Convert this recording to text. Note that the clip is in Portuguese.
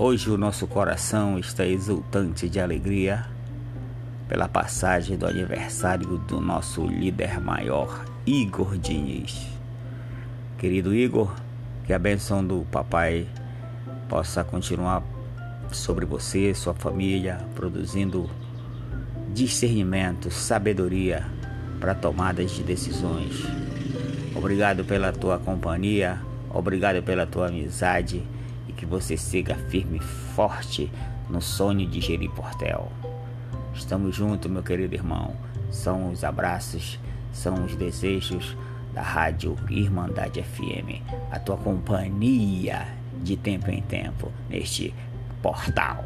Hoje o nosso coração está exultante de alegria pela passagem do aniversário do nosso líder maior, Igor Diniz. Querido Igor, que a bênção do papai possa continuar sobre você, sua família, produzindo discernimento, sabedoria para tomadas de decisões. Obrigado pela tua companhia, obrigado pela tua amizade e que você siga firme e forte no sonho de Geri Portel. Estamos juntos, meu querido irmão. São os abraços, são os desejos da Rádio Irmandade FM, a tua companhia de tempo em tempo neste portal.